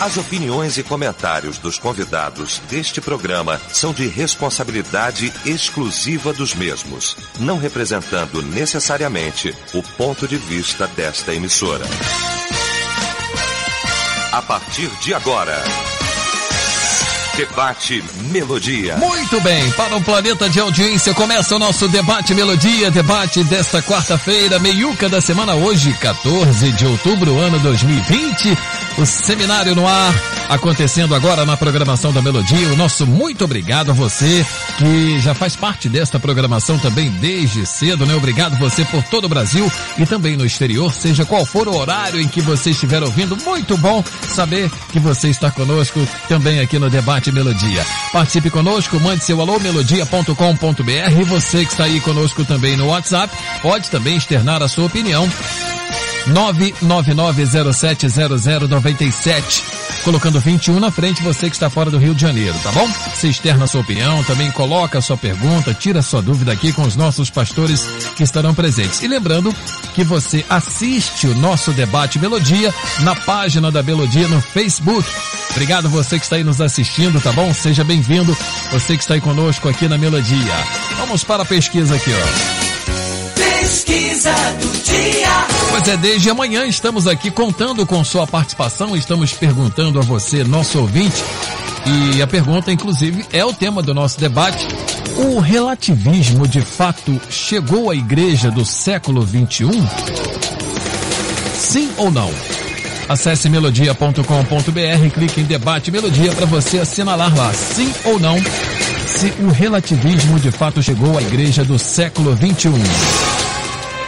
As opiniões e comentários dos convidados deste programa são de responsabilidade exclusiva dos mesmos, não representando necessariamente o ponto de vista desta emissora. A partir de agora. Debate Melodia. Muito bem, para o planeta de audiência começa o nosso Debate Melodia, debate desta quarta-feira, meiuca da semana hoje, 14 de outubro, ano 2020. O seminário no ar, acontecendo agora na programação da Melodia. O nosso muito obrigado a você que já faz parte desta programação também desde cedo, né? Obrigado você por todo o Brasil e também no exterior, seja qual for o horário em que você estiver ouvindo. Muito bom saber que você está conosco também aqui no Debate Melodia. Participe conosco, mande seu alô melodia.com.br e você que está aí conosco também no WhatsApp pode também externar a sua opinião 999070097, colocando 21 na frente, você que está fora do Rio de Janeiro, tá bom? Você externa sua opinião, também coloca sua pergunta, tira sua dúvida aqui com os nossos pastores que estarão presentes. E lembrando que você assiste o nosso debate Melodia na página da Melodia no Facebook. Obrigado você que está aí nos assistindo, tá bom? Seja bem-vindo, você que está aí conosco aqui na Melodia. Vamos para a pesquisa aqui, ó. Pesquisa do dia. Pois é, desde amanhã estamos aqui contando com sua participação, estamos perguntando a você, nosso ouvinte, e a pergunta, inclusive, é o tema do nosso debate. O relativismo de fato chegou à igreja do século 21? Sim ou não? Acesse melodia.com.br, clique em debate melodia para você assinalar lá, sim ou não, se o relativismo de fato chegou à igreja do século 21.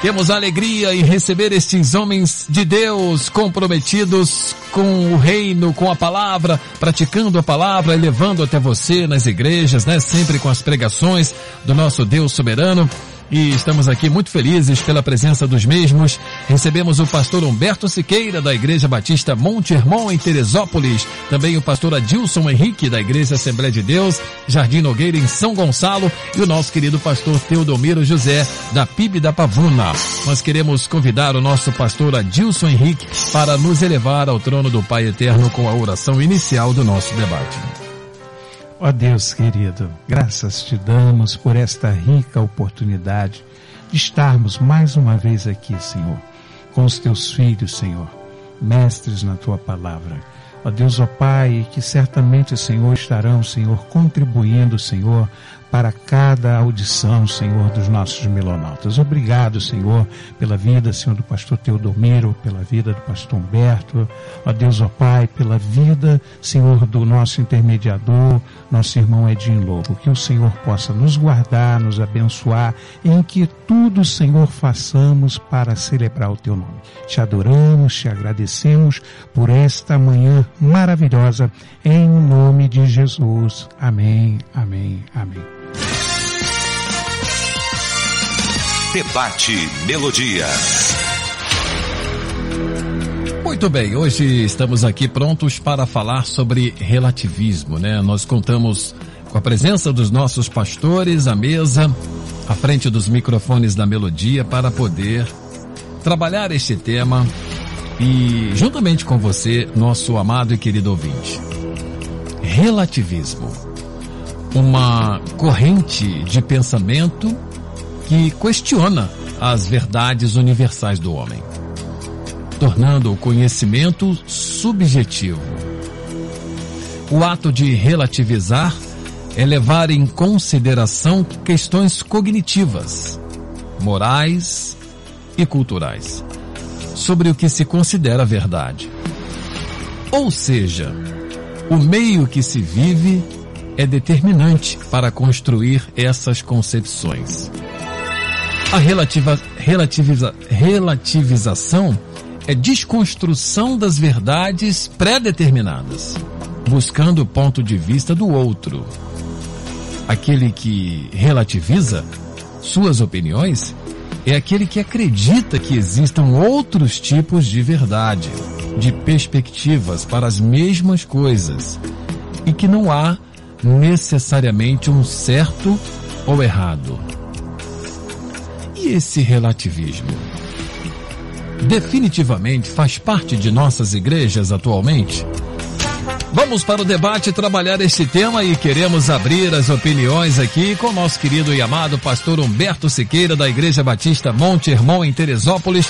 Temos alegria em receber estes homens de Deus comprometidos com o reino, com a palavra, praticando a palavra, levando até você nas igrejas, né? Sempre com as pregações do nosso Deus soberano e estamos aqui muito felizes pela presença dos mesmos. Recebemos o pastor Humberto Siqueira, da Igreja Batista Monte Hermon, em Teresópolis. Também o pastor Adilson Henrique, da Igreja Assembleia de Deus, Jardim Nogueira, em São Gonçalo. E o nosso querido pastor Teodomiro José, da PIB da Pavuna. Nós queremos convidar o nosso pastor Adilson Henrique para nos elevar ao trono do Pai Eterno com a oração inicial do nosso debate. Ó Deus querido, graças te damos por esta rica oportunidade de estarmos mais uma vez aqui, Senhor, com os teus filhos, Senhor, mestres na tua palavra. Ó Deus, ó Pai, que certamente, Senhor, estarão, Senhor, contribuindo, Senhor, para cada audição, Senhor, dos nossos melonautas. Obrigado, Senhor, pela vida, Senhor, do pastor Teodomiro, pela vida do pastor Humberto, ó Deus, ó Pai, pela vida, Senhor, do nosso intermediador, nosso irmão Edinho Lobo. Que o Senhor possa nos guardar, nos abençoar, em que tudo, Senhor, façamos para celebrar o Teu nome. Te adoramos, te agradecemos por esta manhã maravilhosa, em nome de Jesus. Amém, amém, amém. Debate Melodia. Muito bem, hoje estamos aqui prontos para falar sobre relativismo, né? Nós contamos com a presença dos nossos pastores à mesa, à frente dos microfones da Melodia para poder trabalhar este tema e juntamente com você, nosso amado e querido ouvinte. Relativismo. Uma corrente de pensamento que questiona as verdades universais do homem, tornando o conhecimento subjetivo. O ato de relativizar é levar em consideração questões cognitivas, morais e culturais sobre o que se considera verdade. Ou seja, o meio que se vive é determinante para construir essas concepções. A relativa, relativiza, relativização é desconstrução das verdades pré-determinadas, buscando o ponto de vista do outro. Aquele que relativiza suas opiniões é aquele que acredita que existam outros tipos de verdade, de perspectivas para as mesmas coisas, e que não há necessariamente um certo ou errado. E esse relativismo? Definitivamente faz parte de nossas igrejas atualmente? Vamos para o debate trabalhar este tema e queremos abrir as opiniões aqui com nosso querido e amado pastor Humberto Siqueira da Igreja Batista Monte Hermon em Teresópolis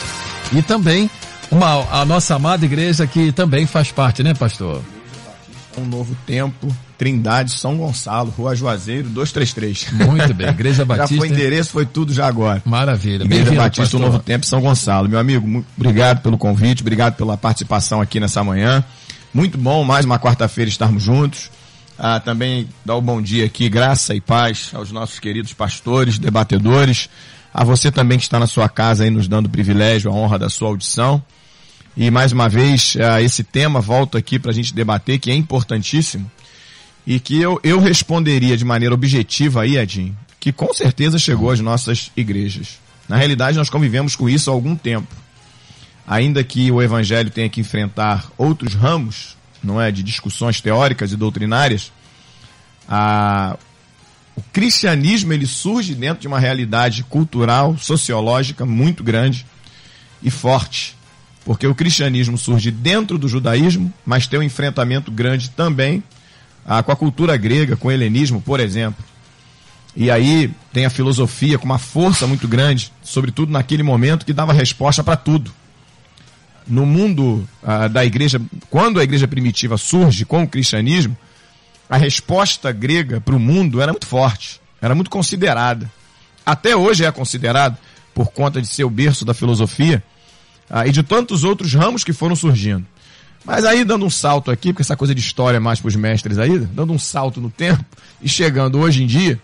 e também uma, a nossa amada igreja que também faz parte, né, pastor? Um novo tempo, Trindade, São Gonçalo, Rua Juazeiro, 233. Muito bem, Igreja Batista. já foi endereço, foi tudo já agora. Maravilha. Igreja Batista, pastor. um novo tempo, São Gonçalo. Meu amigo, muito obrigado pelo convite, obrigado pela participação aqui nessa manhã. Muito bom, mais uma quarta-feira estarmos juntos. Ah, também dar o um bom dia aqui, graça e paz aos nossos queridos pastores, debatedores, a você também que está na sua casa aí nos dando o privilégio, a honra da sua audição. E mais uma vez, ah, esse tema volto aqui para a gente debater, que é importantíssimo, e que eu, eu responderia de maneira objetiva aí, Edinho, que com certeza chegou às nossas igrejas. Na realidade, nós convivemos com isso há algum tempo ainda que o evangelho tenha que enfrentar outros ramos, não é, de discussões teóricas e doutrinárias, a, o cristianismo ele surge dentro de uma realidade cultural, sociológica muito grande e forte. Porque o cristianismo surge dentro do judaísmo, mas tem um enfrentamento grande também ah, com a cultura grega, com o helenismo, por exemplo. E aí tem a filosofia com uma força muito grande, sobretudo naquele momento que dava resposta para tudo no mundo uh, da igreja, quando a igreja primitiva surge com o cristianismo, a resposta grega para o mundo era muito forte, era muito considerada. Até hoje é considerado, por conta de ser o berço da filosofia uh, e de tantos outros ramos que foram surgindo. Mas aí, dando um salto aqui, porque essa coisa de história é mais para os mestres aí, dando um salto no tempo e chegando hoje em dia,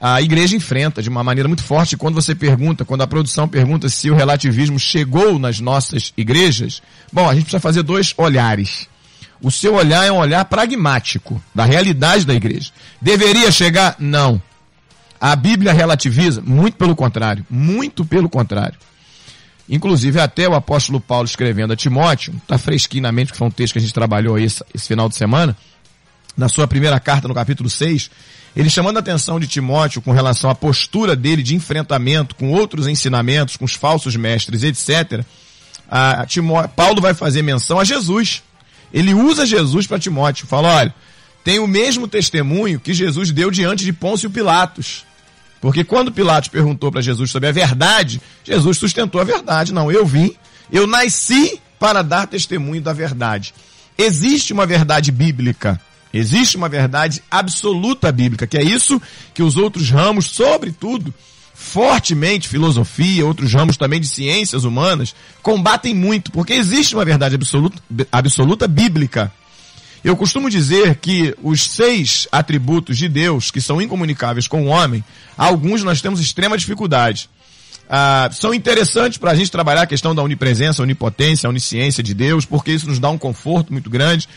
a igreja enfrenta de uma maneira muito forte. Quando você pergunta, quando a produção pergunta se o relativismo chegou nas nossas igrejas, bom, a gente precisa fazer dois olhares. O seu olhar é um olhar pragmático da realidade da igreja. Deveria chegar? Não. A Bíblia relativiza? Muito pelo contrário. Muito pelo contrário. Inclusive, até o apóstolo Paulo escrevendo a Timóteo, está fresquinho na mente, que foi um texto que a gente trabalhou esse, esse final de semana, na sua primeira carta, no capítulo 6, ele chamando a atenção de Timóteo com relação à postura dele de enfrentamento com outros ensinamentos, com os falsos mestres, etc. A Paulo vai fazer menção a Jesus. Ele usa Jesus para Timóteo. Fala, olha, tem o mesmo testemunho que Jesus deu diante de Pôncio Pilatos. Porque quando Pilatos perguntou para Jesus sobre a verdade, Jesus sustentou a verdade. Não, eu vim, eu nasci para dar testemunho da verdade. Existe uma verdade bíblica Existe uma verdade absoluta bíblica, que é isso que os outros ramos, sobretudo, fortemente filosofia, outros ramos também de ciências humanas, combatem muito, porque existe uma verdade absoluta, absoluta bíblica. Eu costumo dizer que os seis atributos de Deus, que são incomunicáveis com o homem, alguns nós temos extrema dificuldade. Ah, são interessantes para a gente trabalhar a questão da onipresença, onipotência, onisciência de Deus, porque isso nos dá um conforto muito grande.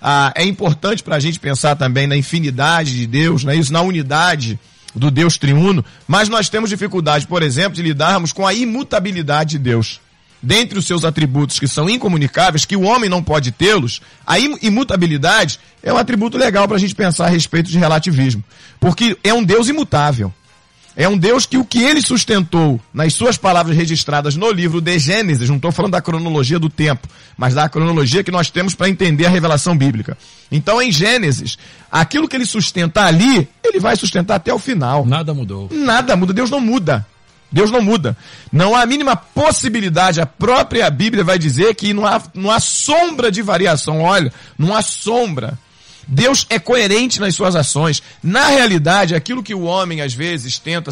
Ah, é importante para a gente pensar também na infinidade de Deus, né? isso na unidade do Deus triuno, mas nós temos dificuldade, por exemplo, de lidarmos com a imutabilidade de Deus. Dentre os seus atributos que são incomunicáveis, que o homem não pode tê-los, a imutabilidade é um atributo legal para a gente pensar a respeito de relativismo. Porque é um Deus imutável. É um Deus que o que ele sustentou nas suas palavras registradas no livro de Gênesis, não estou falando da cronologia do tempo, mas da cronologia que nós temos para entender a revelação bíblica. Então, em Gênesis, aquilo que ele sustenta ali, ele vai sustentar até o final. Nada mudou. Nada muda. Deus não muda. Deus não muda. Não há a mínima possibilidade, a própria Bíblia vai dizer que não há, não há sombra de variação. Olha, não há sombra. Deus é coerente nas suas ações. Na realidade, aquilo que o homem às vezes tenta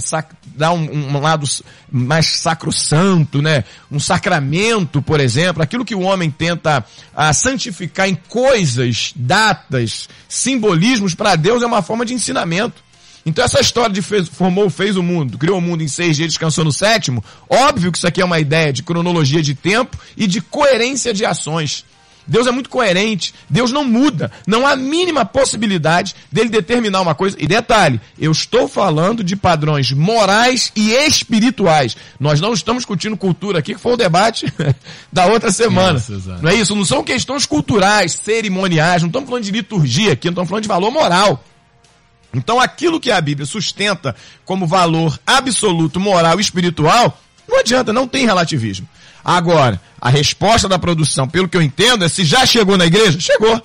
dar um, um, lado mais sacrossanto, né? Um sacramento, por exemplo, aquilo que o homem tenta ah, santificar em coisas, datas, simbolismos, para Deus é uma forma de ensinamento. Então essa história de fez, formou, fez o mundo, criou o mundo em seis dias, descansou no sétimo, óbvio que isso aqui é uma ideia de cronologia de tempo e de coerência de ações. Deus é muito coerente, Deus não muda, não há mínima possibilidade dele determinar uma coisa. E detalhe, eu estou falando de padrões morais e espirituais. Nós não estamos discutindo cultura aqui, que foi o debate da outra semana. Nossa, não é isso? Não são questões culturais, cerimoniais, não estamos falando de liturgia aqui, não estamos falando de valor moral. Então aquilo que a Bíblia sustenta como valor absoluto, moral e espiritual, não adianta, não tem relativismo. Agora, a resposta da produção, pelo que eu entendo, é se já chegou na igreja, chegou.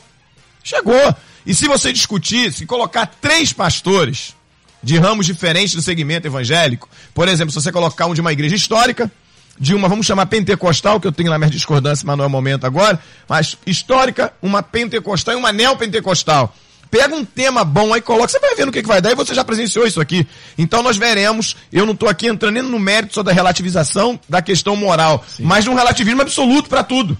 Chegou. E se você discutir, se colocar três pastores de ramos diferentes do segmento evangélico, por exemplo, se você colocar um de uma igreja histórica, de uma, vamos chamar pentecostal, que eu tenho lá minha discordância, mas não é o momento agora, mas histórica, uma pentecostal e uma neopentecostal. Pega um tema bom aí, coloca, você vai ver no que, que vai dar e você já presenciou isso aqui. Então nós veremos, eu não estou aqui entrando nem no mérito só da relativização da questão moral, Sim. mas de um relativismo absoluto para tudo.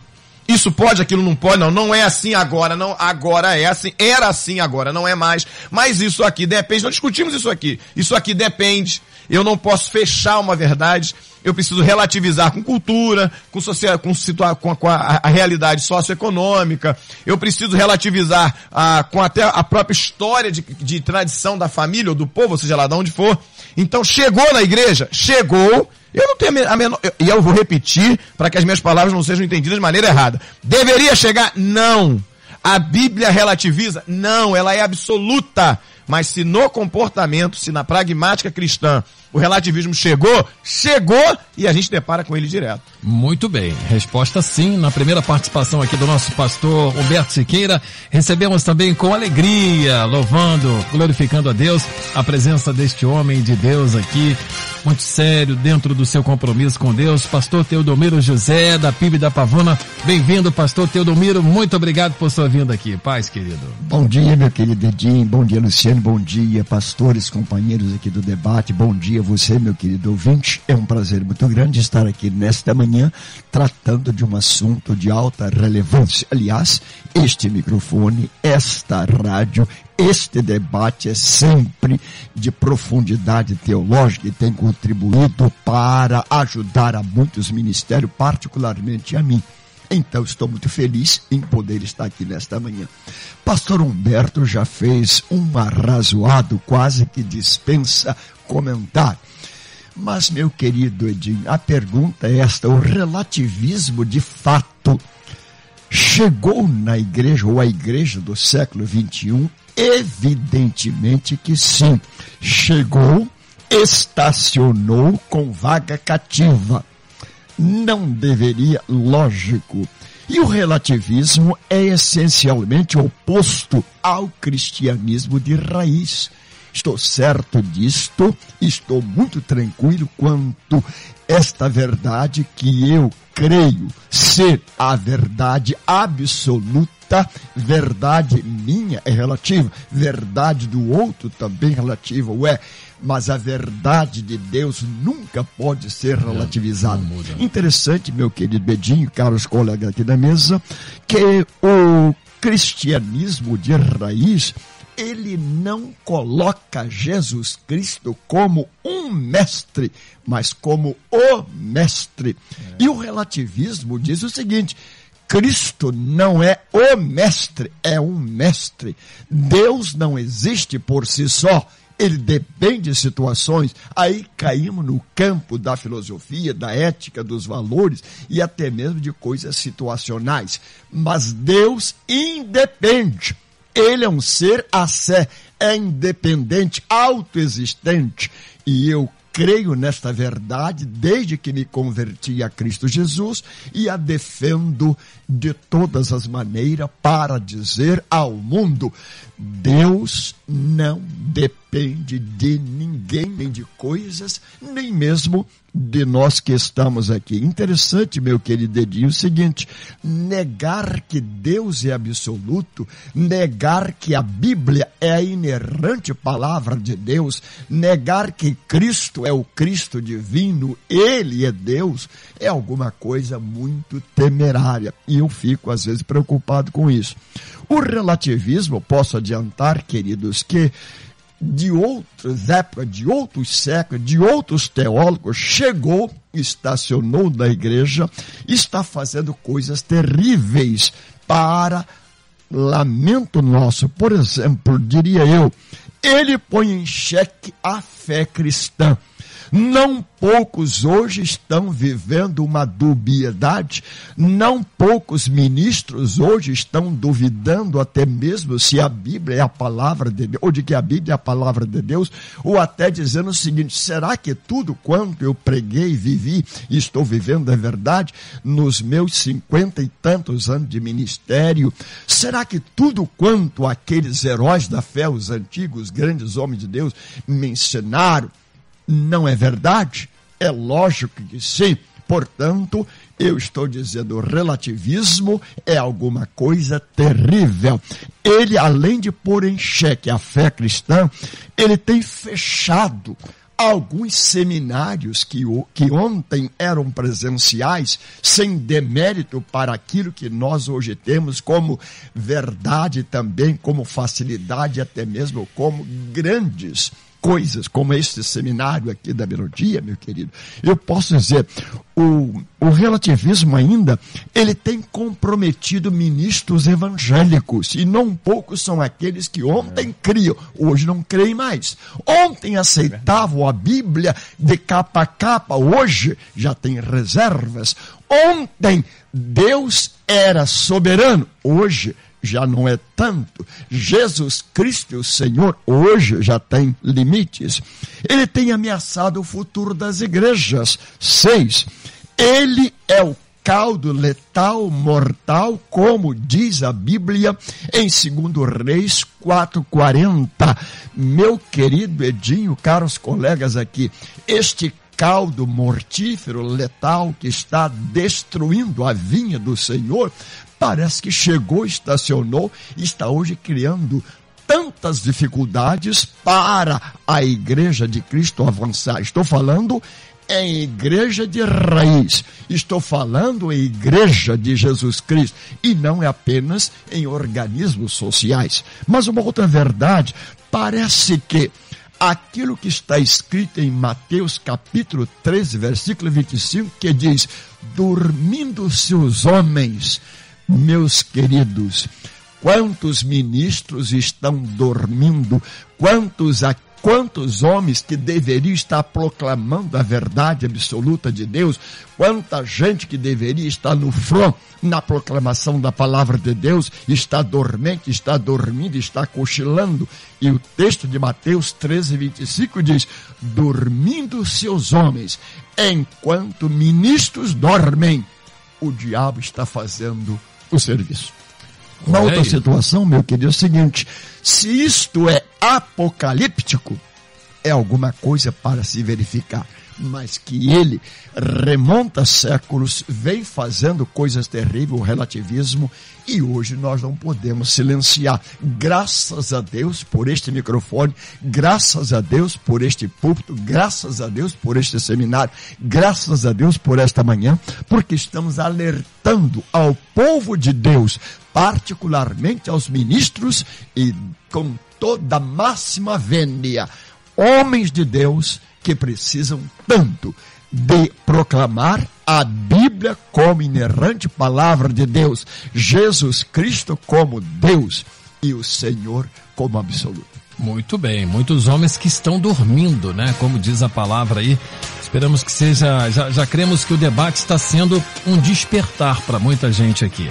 Isso pode, aquilo não pode, não. Não é assim agora, não. Agora é assim. Era assim agora, não é mais. Mas isso aqui depende. Nós discutimos isso aqui. Isso aqui depende. Eu não posso fechar uma verdade. Eu preciso relativizar com cultura, com, social, com, situa com, a, com a, a, realidade socioeconômica. Eu preciso relativizar a, com até a própria história de, de tradição da família ou do povo, seja lá de onde for. Então chegou na igreja, chegou. Eu não tenho a menor. E eu vou repetir para que as minhas palavras não sejam entendidas de maneira errada. Deveria chegar? Não. A Bíblia relativiza? Não, ela é absoluta. Mas se no comportamento, se na pragmática cristã, o relativismo chegou, chegou e a gente depara com ele direto. Muito bem. Resposta sim. Na primeira participação aqui do nosso pastor Humberto Siqueira, recebemos também com alegria, louvando, glorificando a Deus, a presença deste homem de Deus aqui, muito sério dentro do seu compromisso com Deus, pastor Teodomiro José, da PIB da Pavuna. Bem-vindo, pastor Teodomiro. Muito obrigado por sua vinda aqui. Paz, querido. Bom dia, meu querido Edinho. Bom dia, Luciano. Bom dia, pastores, companheiros aqui do debate. Bom dia você, meu querido ouvinte. É um prazer muito grande estar aqui nesta manhã tratando de um assunto de alta relevância. Aliás, este microfone, esta rádio este debate é sempre de profundidade teológica e tem contribuído para ajudar a muitos ministérios, particularmente a mim. Então estou muito feliz em poder estar aqui nesta manhã. Pastor Humberto já fez um arrazoado, quase que dispensa comentário. Mas, meu querido Edinho, a pergunta é esta: o relativismo de fato chegou na igreja, ou a igreja do século 21 Evidentemente que sim. Chegou, estacionou com vaga cativa. Não deveria, lógico. E o relativismo é essencialmente oposto ao cristianismo de raiz. Estou certo disto, estou muito tranquilo quanto esta verdade que eu creio ser a verdade absoluta, verdade minha é relativa, verdade do outro também relativa, ué, mas a verdade de Deus nunca pode ser relativizada. Interessante, meu querido Bedinho, caros colegas aqui da mesa, que o cristianismo de raiz ele não coloca Jesus Cristo como um mestre, mas como o mestre. É. E o relativismo diz o seguinte: Cristo não é o mestre, é um mestre. Deus não existe por si só. Ele depende de situações. Aí caímos no campo da filosofia, da ética, dos valores e até mesmo de coisas situacionais. Mas Deus independe. Ele é um ser a sé, é independente, autoexistente. E eu creio nesta verdade desde que me converti a Cristo Jesus e a defendo de todas as maneiras para dizer ao mundo: Deus não depende de ninguém, nem de coisas, nem mesmo de nós que estamos aqui. Interessante, meu querido Edinho, o seguinte: negar que Deus é absoluto, negar que a Bíblia é a inerrante palavra de Deus, negar que Cristo é o Cristo divino, Ele é Deus, é alguma coisa muito temerária. E eu fico, às vezes, preocupado com isso. O relativismo, posso adiantar, queridos, que de outras épocas, de outros séculos, de outros teólogos, chegou, estacionou na igreja, está fazendo coisas terríveis para lamento nosso. Por exemplo, diria eu, ele põe em xeque a fé cristã. Não poucos hoje estão vivendo uma dubiedade, não poucos ministros hoje estão duvidando até mesmo se a Bíblia é a palavra de Deus, ou de que a Bíblia é a palavra de Deus, ou até dizendo o seguinte: será que tudo quanto eu preguei, vivi e estou vivendo é verdade nos meus cinquenta e tantos anos de ministério? Será que tudo quanto aqueles heróis da fé, os antigos grandes homens de Deus, me ensinaram, não é verdade? É lógico que sim. Portanto, eu estou dizendo, o relativismo é alguma coisa terrível. Ele, além de pôr em xeque a fé cristã, ele tem fechado alguns seminários que, que ontem eram presenciais, sem demérito para aquilo que nós hoje temos como verdade também, como facilidade, até mesmo como grandes coisas, como este seminário aqui da melodia, meu querido, eu posso dizer, o, o relativismo ainda, ele tem comprometido ministros evangélicos, e não poucos são aqueles que ontem criam, hoje não creem mais. Ontem aceitavam a Bíblia de capa a capa, hoje já tem reservas. Ontem Deus era soberano, hoje já não é tanto. Jesus Cristo, o Senhor, hoje já tem limites. Ele tem ameaçado o futuro das igrejas. Seis, ele é o caldo letal, mortal, como diz a Bíblia em 2 Reis 4,40. Meu querido Edinho, caros colegas aqui, este caldo mortífero, letal, que está destruindo a vinha do Senhor, parece que chegou, estacionou e está hoje criando tantas dificuldades para a igreja de Cristo avançar. Estou falando em igreja de raiz. Estou falando em igreja de Jesus Cristo e não é apenas em organismos sociais. Mas uma outra verdade, parece que aquilo que está escrito em Mateus capítulo 13, versículo 25, que diz: dormindo-se os homens meus queridos, quantos ministros estão dormindo, quantos quantos homens que deveriam estar proclamando a verdade absoluta de Deus, quanta gente que deveria estar no front na proclamação da palavra de Deus, está dormente, está dormindo, está cochilando. E o texto de Mateus 13, 25 diz: Dormindo seus homens, enquanto ministros dormem, o diabo está fazendo o serviço. Uma outra situação, meu querido, é o seguinte: se isto é apocalíptico, é alguma coisa para se verificar mas que ele remonta séculos, vem fazendo coisas terríveis, o relativismo, e hoje nós não podemos silenciar. Graças a Deus por este microfone, graças a Deus por este púlpito, graças a Deus por este seminário, graças a Deus por esta manhã, porque estamos alertando ao povo de Deus, particularmente aos ministros e com toda a máxima vênia, homens de Deus que precisam tanto de proclamar a Bíblia como inerrante palavra de Deus, Jesus Cristo como Deus e o Senhor como absoluto. Muito bem, muitos homens que estão dormindo, né? Como diz a palavra aí. Esperamos que seja, já, já cremos que o debate está sendo um despertar para muita gente aqui.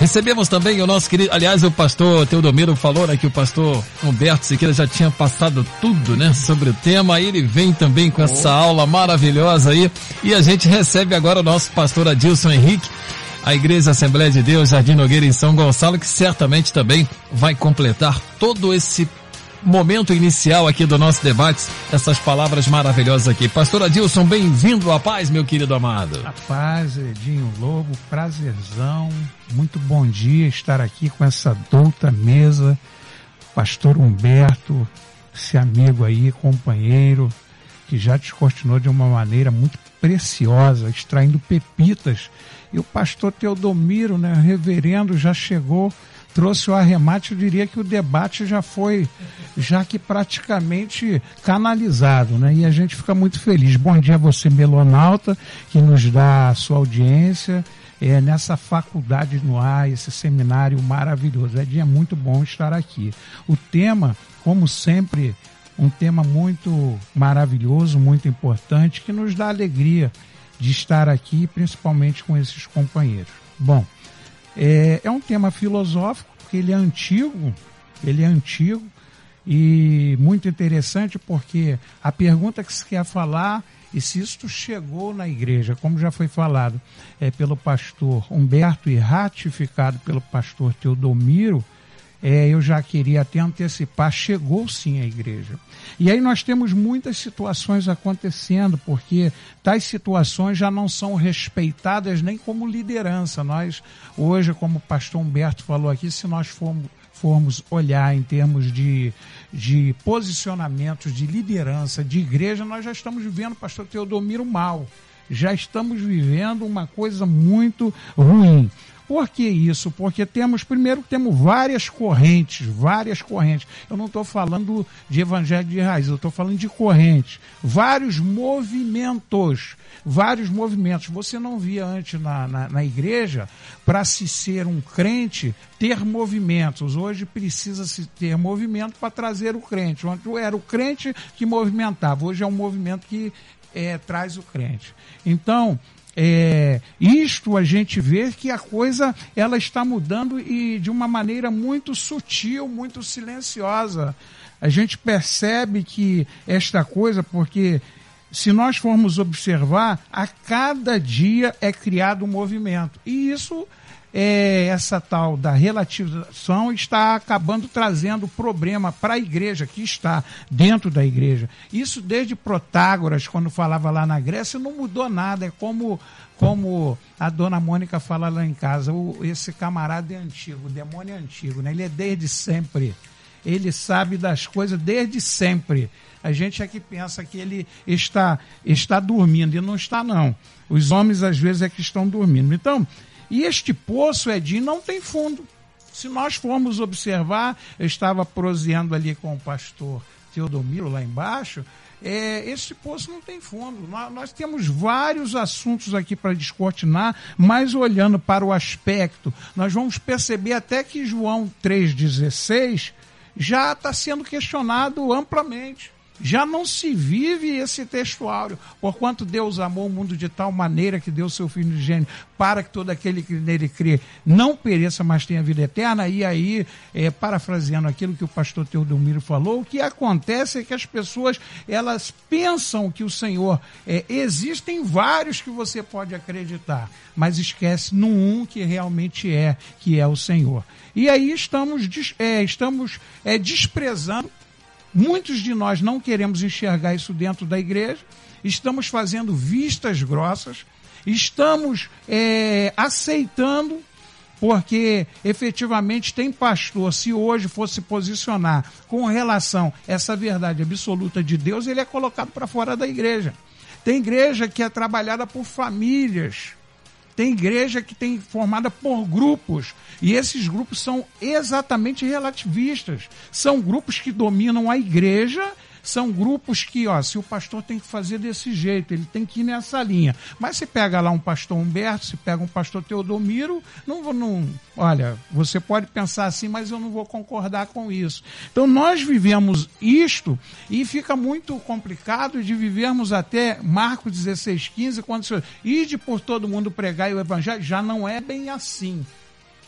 Recebemos também o nosso querido, aliás, o pastor Teodomiro falou, né, que o pastor Humberto Siqueira já tinha passado tudo, né, sobre o tema, aí ele vem também com essa aula maravilhosa aí, e a gente recebe agora o nosso pastor Adilson Henrique, a Igreja Assembleia de Deus Jardim Nogueira em São Gonçalo, que certamente também vai completar todo esse momento inicial aqui do nosso debate, essas palavras maravilhosas aqui. Pastor Adilson, bem-vindo à paz, meu querido amado. A paz, Edinho Lobo, prazerzão, muito bom dia estar aqui com essa douta mesa, pastor Humberto, esse amigo aí, companheiro, que já te continuou de uma maneira muito preciosa, extraindo pepitas. E o pastor Teodomiro, né, reverendo, já chegou trouxe o arremate, eu diria que o debate já foi, já que praticamente canalizado, né? E a gente fica muito feliz. Bom dia a você, Melonauta, que nos dá a sua audiência é, nessa faculdade no ar, esse seminário maravilhoso. É dia muito bom estar aqui. O tema, como sempre, um tema muito maravilhoso, muito importante, que nos dá alegria de estar aqui, principalmente com esses companheiros. Bom, é, é um tema filosófico, porque ele é antigo, ele é antigo e muito interessante porque a pergunta que se quer falar e se isto chegou na igreja, como já foi falado é, pelo pastor Humberto e ratificado pelo pastor Teodomiro, é, eu já queria até antecipar, chegou sim à igreja. E aí nós temos muitas situações acontecendo, porque tais situações já não são respeitadas nem como liderança. Nós, hoje, como o pastor Humberto falou aqui, se nós formos, formos olhar em termos de, de posicionamentos, de liderança, de igreja, nós já estamos vivendo, pastor Teodomiro, mal. Já estamos vivendo uma coisa muito ruim. Por que isso? Porque temos, primeiro, temos várias correntes, várias correntes. Eu não estou falando de evangelho de raiz, eu estou falando de correntes. Vários movimentos, vários movimentos. Você não via antes na, na, na igreja, para se ser um crente, ter movimentos. Hoje precisa-se ter movimento para trazer o crente. Antes era o crente que movimentava, hoje é um movimento que é, traz o crente. Então, é, isto a gente vê que a coisa ela está mudando e de uma maneira muito sutil, muito silenciosa. A gente percebe que esta coisa, porque se nós formos observar, a cada dia é criado um movimento. E isso é, essa tal da relativização está acabando trazendo problema para a igreja que está dentro da igreja. Isso desde Protágoras, quando falava lá na Grécia, não mudou nada. É como, como a dona Mônica fala lá em casa, o, esse camarada é antigo, o demônio é antigo, né? ele é desde sempre. Ele sabe das coisas desde sempre. A gente é que pensa que ele está, está dormindo, e não está, não. Os homens, às vezes, é que estão dormindo. Então, e este poço, Edinho, não tem fundo. Se nós formos observar, eu estava proseando ali com o pastor Teodomiro lá embaixo, é, esse poço não tem fundo. Nós, nós temos vários assuntos aqui para descortinar, mas olhando para o aspecto, nós vamos perceber até que João 3,16 já está sendo questionado amplamente já não se vive esse textuário. Porquanto Deus amou o mundo de tal maneira que deu seu Filho de gênio para que todo aquele que nele crê não pereça, mas tenha vida eterna. E aí, é, parafraseando aquilo que o pastor Teodomiro falou, o que acontece é que as pessoas elas pensam que o Senhor é, existem vários que você pode acreditar, mas esquece no um que realmente é, que é o Senhor. E aí estamos, é, estamos é, desprezando Muitos de nós não queremos enxergar isso dentro da igreja, estamos fazendo vistas grossas, estamos é, aceitando, porque efetivamente tem pastor, se hoje fosse posicionar com relação a essa verdade absoluta de Deus, ele é colocado para fora da igreja. Tem igreja que é trabalhada por famílias, tem igreja que tem formada por grupos, e esses grupos são exatamente relativistas. São grupos que dominam a igreja são grupos que, ó, se o pastor tem que fazer desse jeito, ele tem que ir nessa linha. Mas se pega lá um pastor Humberto, se pega um pastor Teodomiro, não vou, não, olha, você pode pensar assim, mas eu não vou concordar com isso. Então nós vivemos isto e fica muito complicado de vivermos até Marcos 16, 15, quando se ide por todo mundo pregar o evangelho, já não é bem assim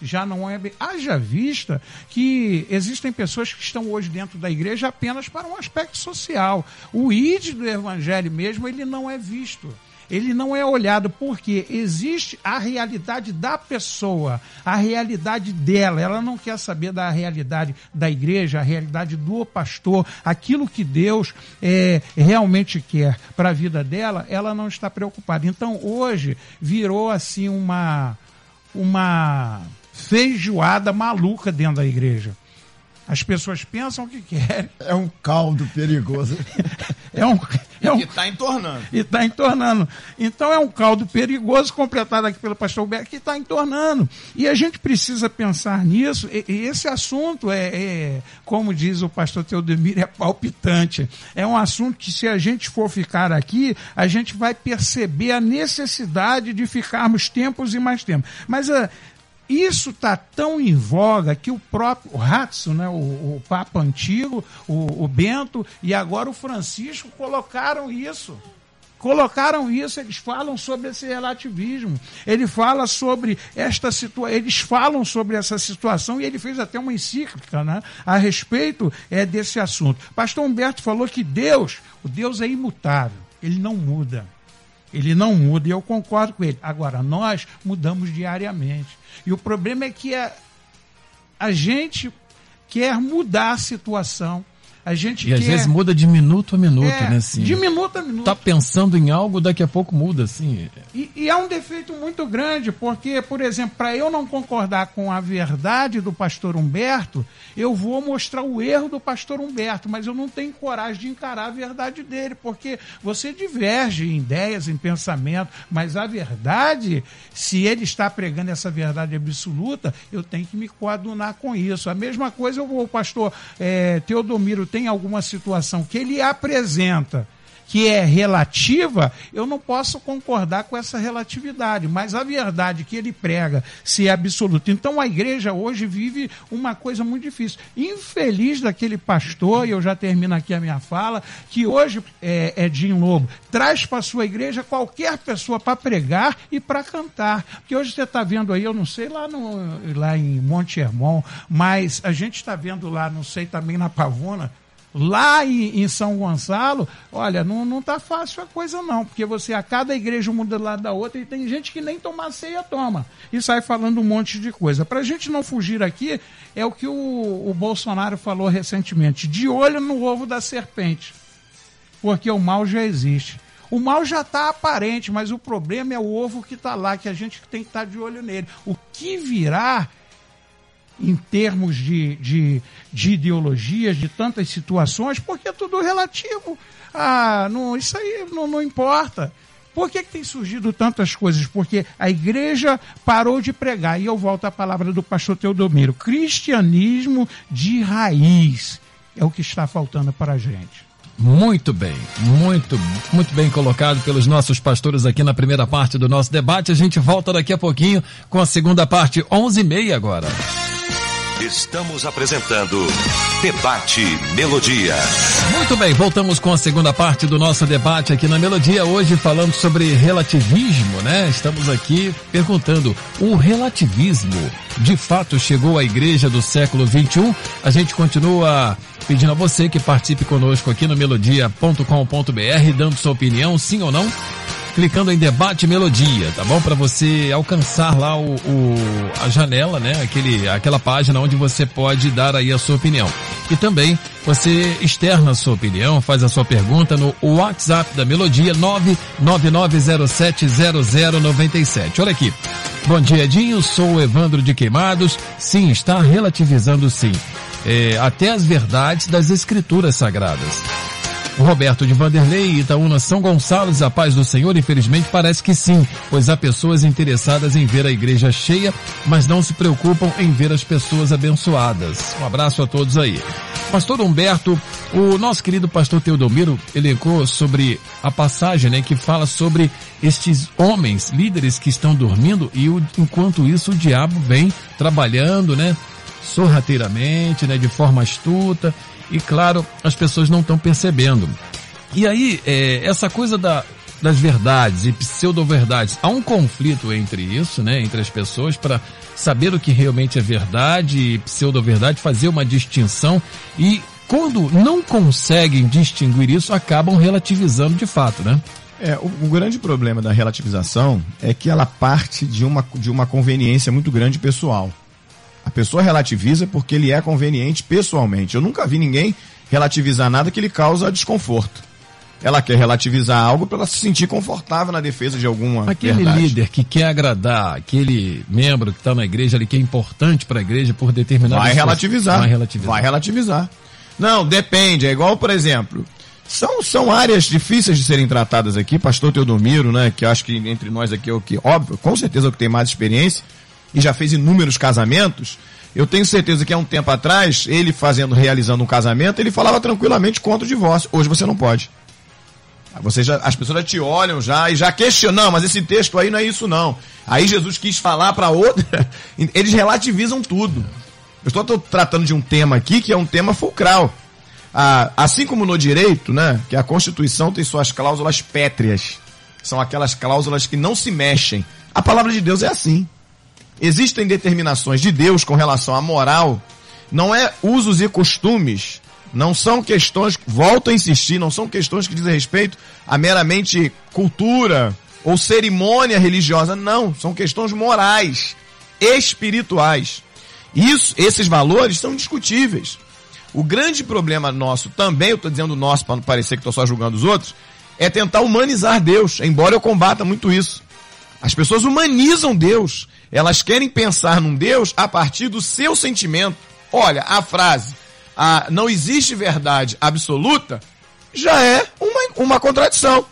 já não é. Haja vista que existem pessoas que estão hoje dentro da igreja apenas para um aspecto social. O id do evangelho mesmo, ele não é visto ele não é olhado porque existe a realidade da pessoa, a realidade dela. Ela não quer saber da realidade da igreja, a realidade do pastor, aquilo que Deus é, realmente quer para a vida dela, ela não está preocupada. Então hoje virou assim uma uma feijoada maluca dentro da igreja. As pessoas pensam o que querem. É um caldo perigoso. é um, é um, e está entornando. E está entornando. Então é um caldo perigoso, completado aqui pelo pastor Beck, que está entornando. E a gente precisa pensar nisso. E, e esse assunto é, é, como diz o pastor Teodemir, é palpitante. É um assunto que, se a gente for ficar aqui, a gente vai perceber a necessidade de ficarmos tempos e mais tempos. Mas a, isso está tão em voga que o próprio Ratzo, né, o, o Papa Antigo, o, o Bento e agora o Francisco colocaram isso colocaram isso, eles falam sobre esse relativismo, ele fala sobre esta situação, eles falam sobre essa situação e ele fez até uma encíclica né, a respeito é, desse assunto. Pastor Humberto falou que Deus, o Deus é imutável, ele não muda. Ele não muda e eu concordo com ele. Agora, nós mudamos diariamente. E o problema é que a, a gente quer mudar a situação a gente e às vezes muda de minuto a minuto, é, né? Assim, de minuto a minuto. Tá pensando em algo, daqui a pouco muda, assim. E, e é um defeito muito grande, porque, por exemplo, para eu não concordar com a verdade do pastor Humberto, eu vou mostrar o erro do pastor Humberto, mas eu não tenho coragem de encarar a verdade dele, porque você diverge em ideias, em pensamento, mas a verdade, se ele está pregando essa verdade absoluta, eu tenho que me coadunar com isso. A mesma coisa eu vou, o pastor é, Teodomiro tem alguma situação que ele apresenta que é relativa, eu não posso concordar com essa relatividade, mas a verdade que ele prega se é absoluta. Então a igreja hoje vive uma coisa muito difícil. Infeliz daquele pastor, e eu já termino aqui a minha fala, que hoje é, é Jim Lobo, traz para sua igreja qualquer pessoa para pregar e para cantar. Porque hoje você está vendo aí, eu não sei lá, no, lá em Monte Hermon, mas a gente está vendo lá, não sei, também na Pavona, Lá em, em, São Gonçalo, olha, não, não tá fácil a coisa não, porque você a cada igreja muda do lado da outra e tem gente que nem tomar ceia toma e sai falando um monte de coisa. Para a gente não fugir aqui, é o que o, o Bolsonaro falou recentemente, de olho no ovo da serpente, porque o mal já existe. O mal já está aparente, mas o problema é o ovo que está lá, que a gente tem que estar tá de olho nele. O que virá em termos de, de, de ideologias, de tantas situações, porque é tudo relativo. Ah, não, isso aí não, não importa. Por que, que, tem surgido tantas coisas? Porque a igreja parou de pregar. E eu volto à palavra do pastor Teodomiro. Cristianismo de raiz é o que está faltando para a gente. Muito bem, muito, muito bem colocado pelos nossos pastores aqui na primeira parte do nosso debate. A gente volta daqui a pouquinho com a segunda parte, 11h30 agora. Estamos apresentando Debate Melodia. Muito bem, voltamos com a segunda parte do nosso debate aqui na Melodia, hoje falando sobre relativismo, né? Estamos aqui perguntando: o relativismo de fato chegou à igreja do século 21? A gente continua pedindo a você que participe conosco aqui no melodia.com.br, dando sua opinião, sim ou não clicando em debate melodia, tá bom? Para você alcançar lá o, o, a janela, né? Aquele, aquela página onde você pode dar aí a sua opinião. E também você externa a sua opinião, faz a sua pergunta no WhatsApp da Melodia 999070097. Olha aqui. Bom dia, Dinho. Sou Evandro de Queimados. Sim, está relativizando sim. É, até as verdades das escrituras sagradas. Roberto de Vanderlei, Itaúna São Gonçalo, a paz do Senhor, infelizmente parece que sim, pois há pessoas interessadas em ver a igreja cheia, mas não se preocupam em ver as pessoas abençoadas. Um abraço a todos aí. Pastor Humberto, o nosso querido pastor Teodomiro elencou sobre a passagem, né, que fala sobre estes homens, líderes que estão dormindo e o, enquanto isso o diabo vem trabalhando, né, sorrateiramente, né, de forma astuta, e claro, as pessoas não estão percebendo. E aí, é, essa coisa da, das verdades e pseudo-verdades, há um conflito entre isso, né, entre as pessoas para saber o que realmente é verdade e pseudo-verdade, fazer uma distinção e quando não conseguem distinguir isso, acabam relativizando de fato, né? É, o, o, grande problema da relativização é que ela parte de uma, de uma conveniência muito grande pessoal. A pessoa relativiza porque ele é conveniente pessoalmente. Eu nunca vi ninguém relativizar nada que lhe causa desconforto. Ela quer relativizar algo para ela se sentir confortável na defesa de alguma Aquele verdade. líder que quer agradar, aquele membro que está na igreja ali que é importante para a igreja por determinado vai relativizar. vai relativizar. Vai relativizar. Não, depende. É igual, por exemplo, são, são áreas difíceis de serem tratadas aqui. Pastor Teodomiro, né, que acho que entre nós aqui é o que, óbvio, com certeza é o que tem mais experiência e já fez inúmeros casamentos, eu tenho certeza que há um tempo atrás, ele fazendo, realizando um casamento, ele falava tranquilamente contra o divórcio. Hoje você não pode. Você já, as pessoas já te olham já e já questionam, mas esse texto aí não é isso não. Aí Jesus quis falar para outra, eles relativizam tudo. Eu estou tratando de um tema aqui que é um tema fulcral. Ah, assim como no direito, né, que a Constituição tem suas cláusulas pétreas. São aquelas cláusulas que não se mexem. A palavra de Deus é assim. Existem determinações de Deus com relação à moral. Não é usos e costumes não são questões, volto a insistir, não são questões que dizem respeito a meramente cultura ou cerimônia religiosa, não, são questões morais, espirituais. Isso, esses valores são discutíveis. O grande problema nosso também, eu estou dizendo nosso para não parecer que estou só julgando os outros, é tentar humanizar Deus, embora eu combata muito isso. As pessoas humanizam Deus. Elas querem pensar num Deus a partir do seu sentimento. Olha, a frase, a não existe verdade absoluta, já é uma, uma contradição.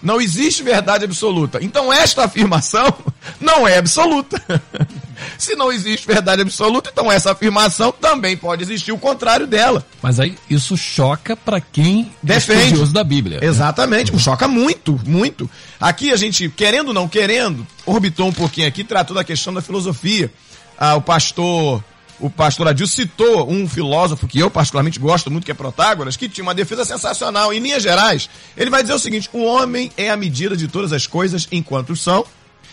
Não existe verdade absoluta. Então esta afirmação não é absoluta. Se não existe verdade absoluta, então essa afirmação também pode existir o contrário dela. Mas aí isso choca para quem Defende. é estudioso da Bíblia. Né? Exatamente, né? choca muito, muito. Aqui a gente, querendo ou não querendo, orbitou um pouquinho aqui, tratou da questão da filosofia. Ah, o pastor o pastor Adil citou um filósofo que eu particularmente gosto muito, que é Protágoras, que tinha uma defesa sensacional. Em linhas gerais, ele vai dizer o seguinte: o homem é a medida de todas as coisas enquanto são,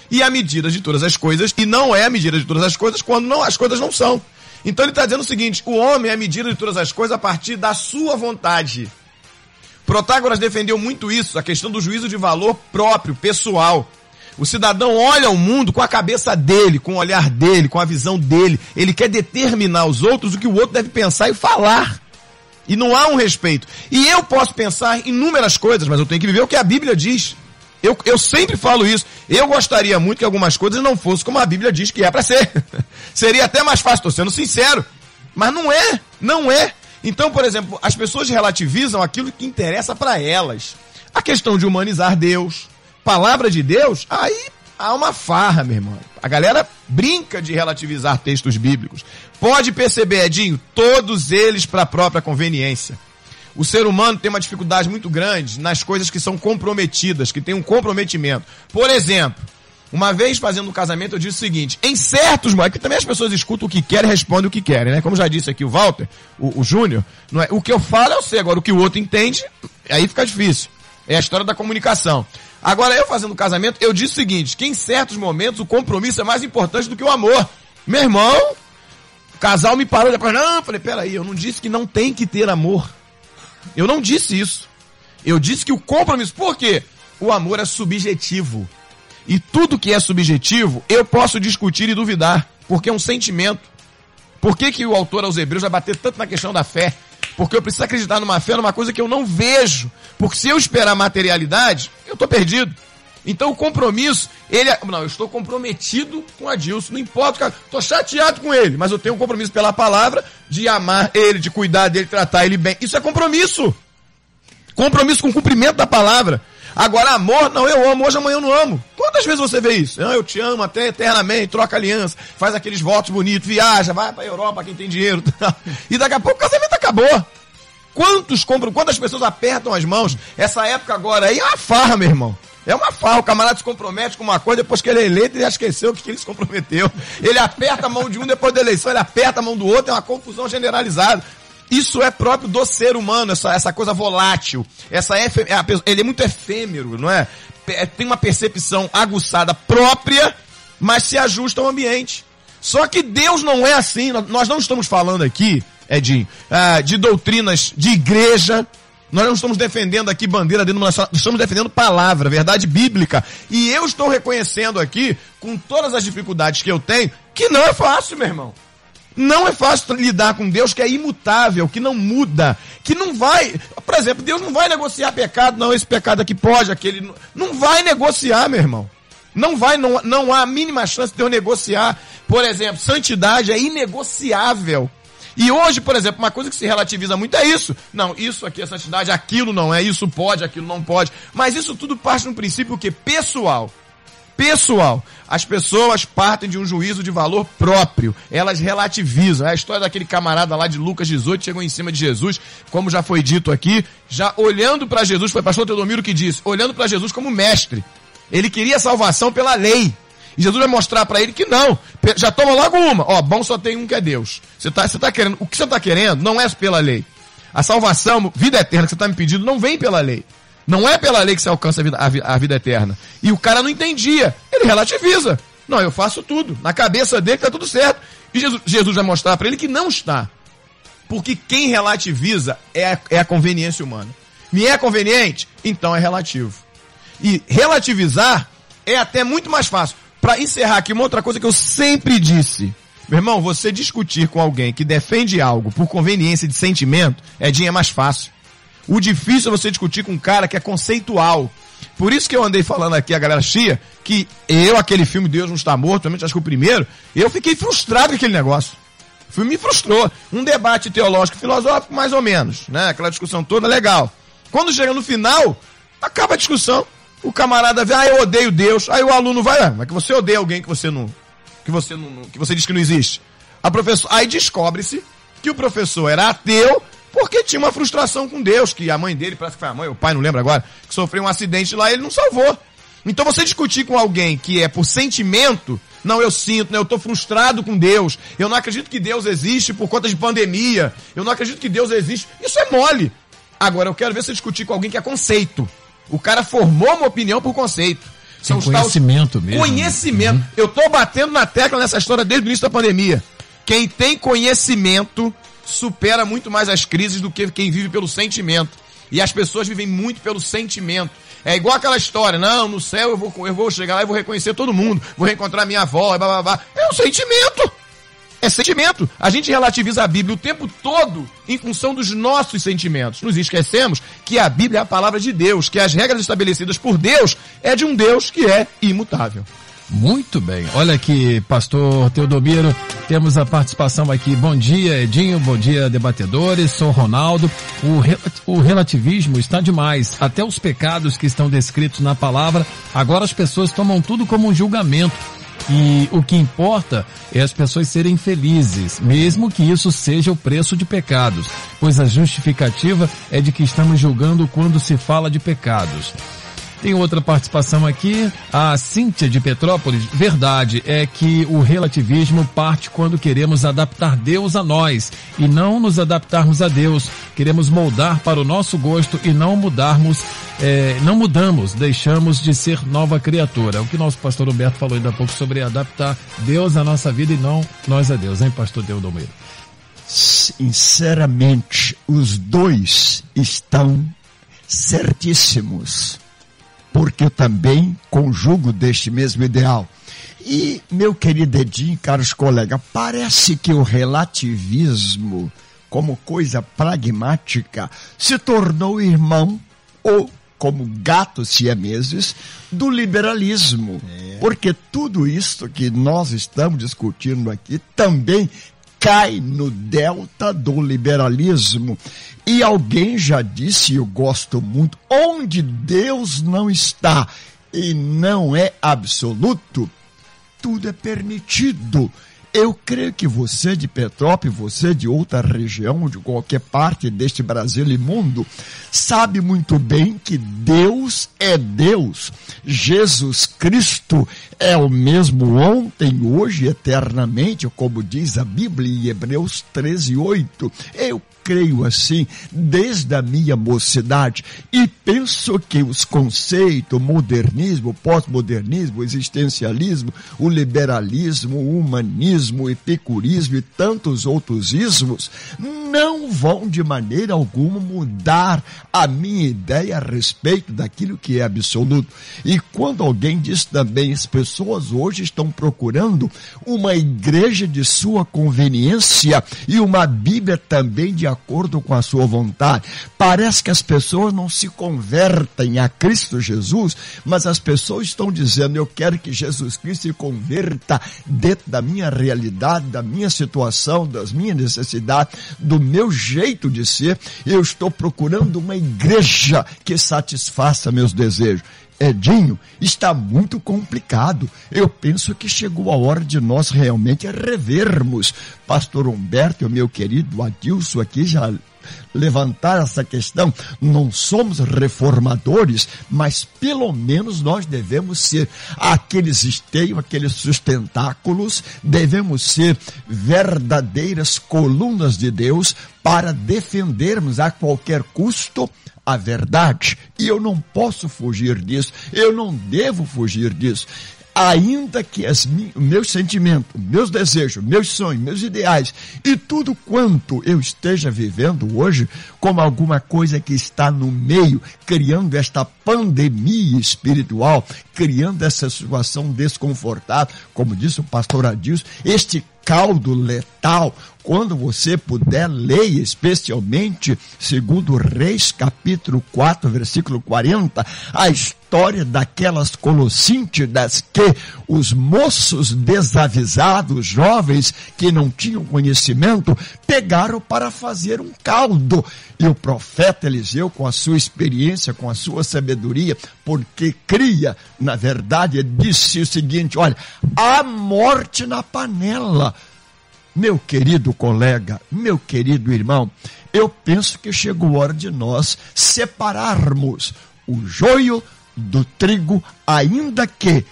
e a medida de todas as coisas, e não é a medida de todas as coisas quando não, as coisas não são. Então ele está dizendo o seguinte: o homem é a medida de todas as coisas a partir da sua vontade. Protágoras defendeu muito isso, a questão do juízo de valor próprio, pessoal. O cidadão olha o mundo com a cabeça dele, com o olhar dele, com a visão dele. Ele quer determinar aos outros o que o outro deve pensar e falar. E não há um respeito. E eu posso pensar inúmeras coisas, mas eu tenho que viver o que a Bíblia diz. Eu, eu sempre falo isso. Eu gostaria muito que algumas coisas não fossem como a Bíblia diz que é para ser. Seria até mais fácil, estou sendo sincero. Mas não é, não é. Então, por exemplo, as pessoas relativizam aquilo que interessa para elas. A questão de humanizar Deus, palavra de Deus, aí há uma farra, meu irmão. A galera brinca de relativizar textos bíblicos. Pode perceber, Edinho, todos eles para a própria conveniência. O ser humano tem uma dificuldade muito grande nas coisas que são comprometidas, que tem um comprometimento. Por exemplo, uma vez fazendo um casamento, eu disse o seguinte: em certos momentos, que também as pessoas escutam o que querem e respondem o que querem, né? Como já disse aqui o Walter, o, o Júnior, não é? o que eu falo eu sei, agora o que o outro entende, aí fica difícil. É a história da comunicação. Agora, eu fazendo casamento, eu disse o seguinte, que em certos momentos o compromisso é mais importante do que o amor. Meu irmão, o casal me parou depois, não, eu falei, peraí, eu não disse que não tem que ter amor. Eu não disse isso. Eu disse que o compromisso, por quê? O amor é subjetivo. E tudo que é subjetivo, eu posso discutir e duvidar, porque é um sentimento. Por que, que o autor aos Hebreus vai bater tanto na questão da fé? Porque eu preciso acreditar numa fé, numa coisa que eu não vejo. Porque se eu esperar materialidade, eu estou perdido. Então o compromisso, ele é, não, eu estou comprometido com a Dilson, não importa, estou chateado com ele, mas eu tenho um compromisso pela palavra de amar ele, de cuidar dele, tratar ele bem. Isso é compromisso. Compromisso com o cumprimento da palavra. Agora, amor, não, eu amo, hoje amanhã eu não amo. Quantas vezes você vê isso? Não, eu te amo até eternamente, troca aliança, faz aqueles votos bonitos, viaja, vai pra Europa, quem tem dinheiro. e daqui a pouco o casamento acabou. Quantos compram, quantas pessoas apertam as mãos? Essa época agora aí é uma farra, meu irmão. É uma farra, o camarada se compromete com uma coisa, depois que ele é eleito, ele já esqueceu o que ele se comprometeu. Ele aperta a mão de um depois da eleição, ele aperta a mão do outro, é uma confusão generalizada. Isso é próprio do ser humano, essa, essa coisa volátil. Essa efe, é ele é muito efêmero, não é? é? Tem uma percepção aguçada própria, mas se ajusta ao ambiente. Só que Deus não é assim. Nós não estamos falando aqui, Edinho, ah, de doutrinas de igreja. Nós não estamos defendendo aqui bandeira denominacional, estamos defendendo palavra, verdade bíblica. E eu estou reconhecendo aqui, com todas as dificuldades que eu tenho, que não é fácil, meu irmão. Não é fácil lidar com Deus que é imutável, que não muda, que não vai. Por exemplo, Deus não vai negociar pecado, não, esse pecado aqui pode, aquele. Não vai negociar, meu irmão. Não vai, não, não há a mínima chance de eu negociar. Por exemplo, santidade é inegociável. E hoje, por exemplo, uma coisa que se relativiza muito é isso. Não, isso aqui é santidade, aquilo não é, isso pode, aquilo não pode. Mas isso tudo parte de um princípio que pessoal. pessoal. As pessoas partem de um juízo de valor próprio. Elas relativizam. É a história daquele camarada lá de Lucas 18, chegou em cima de Jesus, como já foi dito aqui, já olhando para Jesus, foi pastor Teodomiro que disse, olhando para Jesus como mestre. Ele queria salvação pela lei. E Jesus vai mostrar para ele que não. Já toma logo uma. Ó, bom só tem um que é Deus. Você tá, você tá querendo, o que você tá querendo não é pela lei. A salvação, vida eterna que você está me pedindo, não vem pela lei. Não é pela lei que você alcança a vida, a, a vida eterna. E o cara não entendia. Ele relativiza. Não, eu faço tudo. Na cabeça dele está tudo certo. E Jesus, Jesus vai mostrar para ele que não está. Porque quem relativiza é a, é a conveniência humana. Me é conveniente? Então é relativo. E relativizar é até muito mais fácil. Para encerrar aqui, uma outra coisa que eu sempre disse. Meu irmão, você discutir com alguém que defende algo por conveniência de sentimento, é dinheiro mais fácil. O difícil é você discutir com um cara que é conceitual. Por isso que eu andei falando aqui, a galera chia, que eu, aquele filme Deus não está morto, realmente acho que o primeiro, eu fiquei frustrado com aquele negócio. O filme me frustrou. Um debate teológico, filosófico, mais ou menos, né? Aquela discussão toda legal. Quando chega no final, acaba a discussão. O camarada vê, ah, eu odeio Deus. Aí o aluno vai, ah, mas que você odeia alguém que você não, que você não, que você diz que não existe. A professor, aí descobre-se que o professor era ateu porque tinha uma frustração com Deus, que a mãe dele, parece que foi a mãe, o pai, não lembra agora, que sofreu um acidente lá e ele não salvou. Então você discutir com alguém que é por sentimento, não, eu sinto, né, eu estou frustrado com Deus, eu não acredito que Deus existe por conta de pandemia, eu não acredito que Deus existe, isso é mole. Agora, eu quero ver você discutir com alguém que é conceito. O cara formou uma opinião por conceito. São conhecimento mesmo. Né? Conhecimento. Uhum. Eu estou batendo na tecla nessa história desde o início da pandemia. Quem tem conhecimento supera muito mais as crises do que quem vive pelo sentimento. E as pessoas vivem muito pelo sentimento. É igual aquela história, não, no céu eu vou, eu vou chegar lá e vou reconhecer todo mundo, vou reencontrar minha avó, blá, blá, blá. É um sentimento. É sentimento. A gente relativiza a Bíblia o tempo todo em função dos nossos sentimentos. Nos esquecemos que a Bíblia é a palavra de Deus, que as regras estabelecidas por Deus é de um Deus que é imutável. Muito bem. Olha aqui, pastor Teodomiro, temos a participação aqui. Bom dia, Edinho. Bom dia, debatedores. Sou Ronaldo. O, o relativismo está demais. Até os pecados que estão descritos na palavra, agora as pessoas tomam tudo como um julgamento. E o que importa é as pessoas serem felizes, mesmo que isso seja o preço de pecados, pois a justificativa é de que estamos julgando quando se fala de pecados. Tem outra participação aqui, a Cíntia de Petrópolis. Verdade é que o relativismo parte quando queremos adaptar Deus a nós e não nos adaptarmos a Deus. Queremos moldar para o nosso gosto e não mudarmos, é, não mudamos, deixamos de ser nova criatura. O que nosso pastor Roberto falou ainda há pouco sobre adaptar Deus à nossa vida e não nós a Deus, hein, pastor Deodomiro? Sinceramente, os dois estão certíssimos porque eu também conjugo deste mesmo ideal. E, meu querido Edinho, caros colegas, parece que o relativismo, como coisa pragmática, se tornou irmão ou como gatos siameses do liberalismo. É. Porque tudo isso que nós estamos discutindo aqui também cai no delta do liberalismo. E alguém já disse, eu gosto muito, onde Deus não está e não é absoluto, tudo é permitido. Eu creio que você de Petrópolis, você de outra região, de qualquer parte deste Brasil e mundo, sabe muito bem que Deus é Deus. Jesus Cristo é o mesmo ontem, hoje, eternamente, como diz a Bíblia em Hebreus 13, 8. Eu creio assim desde a minha mocidade e penso que os conceitos modernismo, pós-modernismo, existencialismo, o liberalismo, o humanismo, o epicurismo e tantos outros ismos não vão de maneira alguma mudar a minha ideia a respeito daquilo que é absoluto. E quando alguém diz também, as pessoas hoje estão procurando uma igreja de sua conveniência e uma Bíblia também de acordo com a sua vontade. Parece que as pessoas não se convertem a Cristo Jesus, mas as pessoas estão dizendo: eu quero que Jesus Cristo se converta dentro da minha realidade, da minha situação, das minhas necessidades, do meu jeito de ser. Eu estou procurando uma igreja que satisfaça meus desejos. Edinho, está muito complicado. Eu penso que chegou a hora de nós realmente revermos. Pastor Humberto o meu querido Adilson aqui já levantar essa questão. Não somos reformadores, mas pelo menos nós devemos ser aqueles esteios, aqueles sustentáculos, devemos ser verdadeiras colunas de Deus para defendermos a qualquer custo a verdade. E eu não posso fugir disso, eu não devo fugir disso ainda que as meus sentimentos, meus desejos, meus sonhos, meus ideais e tudo quanto eu esteja vivendo hoje como alguma coisa que está no meio, criando esta pandemia espiritual, criando essa situação desconfortável, como disse o pastor Adilson, este caldo letal. Quando você puder, leia especialmente, segundo Reis, capítulo 4, versículo 40, a história daquelas colossíntidas que os moços desavisados, jovens que não tinham conhecimento, pegaram para fazer um caldo. E o profeta Eliseu, com a sua experiência, com a sua sabedoria, porque cria, na verdade, disse o seguinte: olha, há morte na panela. Meu querido colega, meu querido irmão, eu penso que chegou a hora de nós separarmos o joio do trigo, ainda que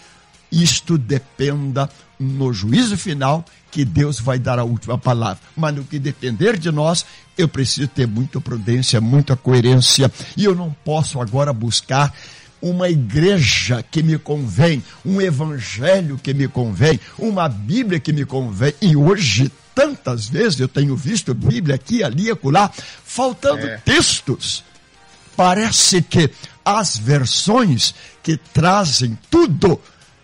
isto dependa no juízo final que Deus vai dar a última palavra. Mas no que depender de nós, eu preciso ter muita prudência, muita coerência, e eu não posso agora buscar uma igreja que me convém, um evangelho que me convém, uma Bíblia que me convém. E hoje, tantas vezes eu tenho visto Bíblia aqui, ali, acolá, faltando é. textos. Parece que as versões que trazem tudo